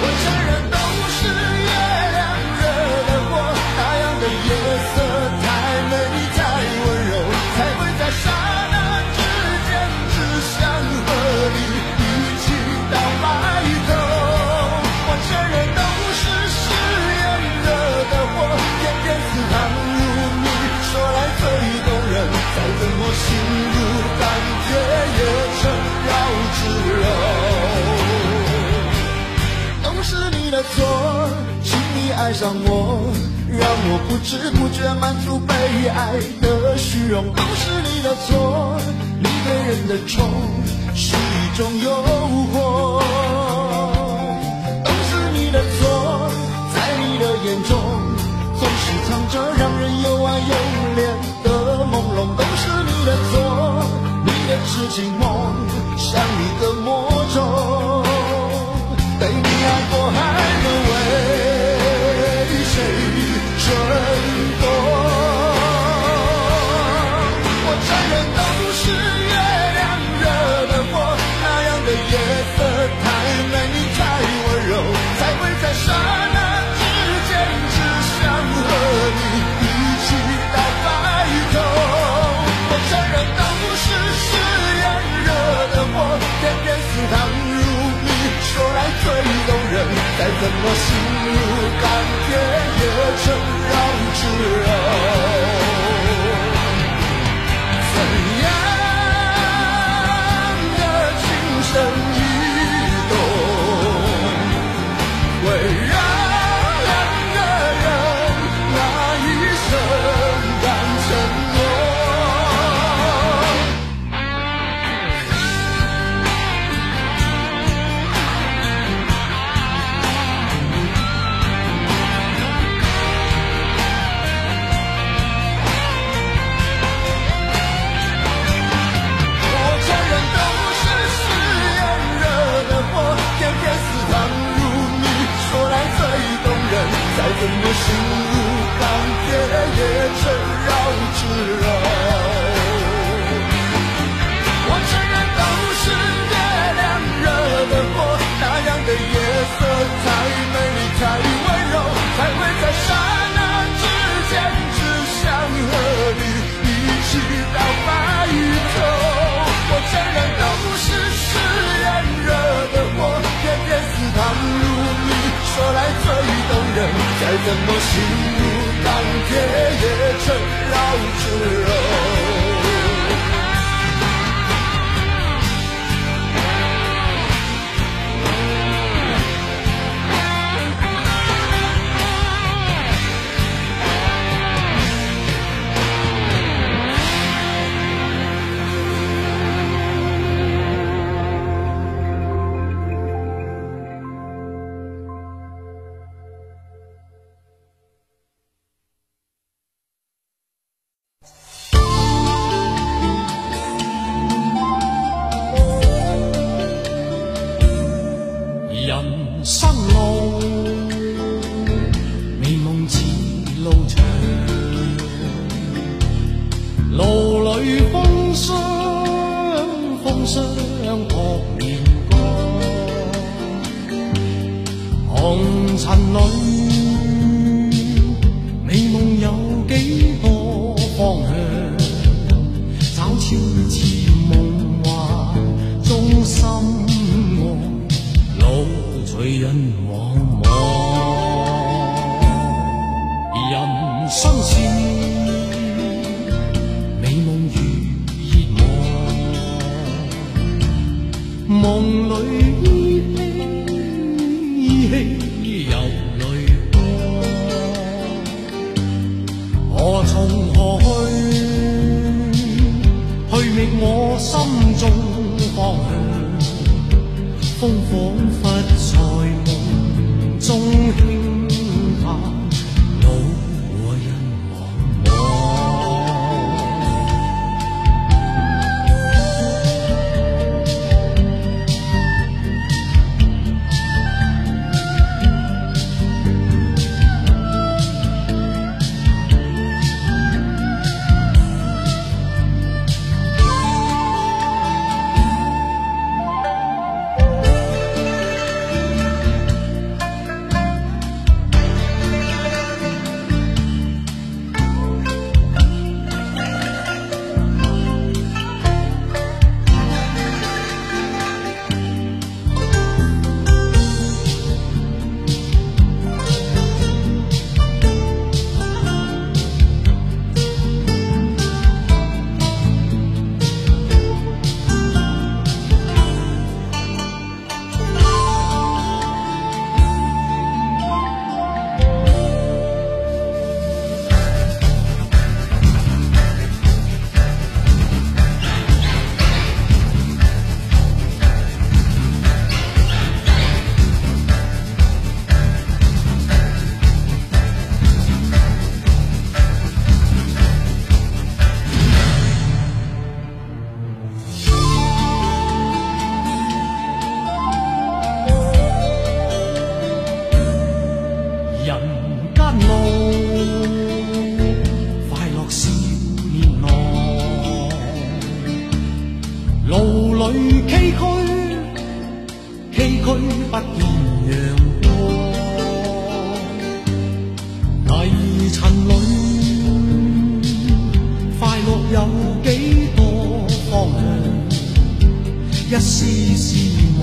我承认都是月亮惹的祸，那样的夜色太美你太温柔，才会在刹那之间，只想和你一起到白头。我承认都是誓言惹的祸，偏偏似糖如蜜，说来最动人，再怎么心。错，请你爱上我，让我不知不觉满足被爱的虚荣。都是你的错，你对人的宠是一种诱惑。都是你的错，在你的眼中总是藏着让人又爱又怜的朦胧。都是你的错，你的痴情梦像你的魔。you 我心。再怎么心如刀割。相隔年光，红尘里美梦有几多方向？找痴痴梦幻中心爱，路随人茫茫，人生。Hey. 不见阳光，泥尘里快乐有几多方向？一丝丝梦。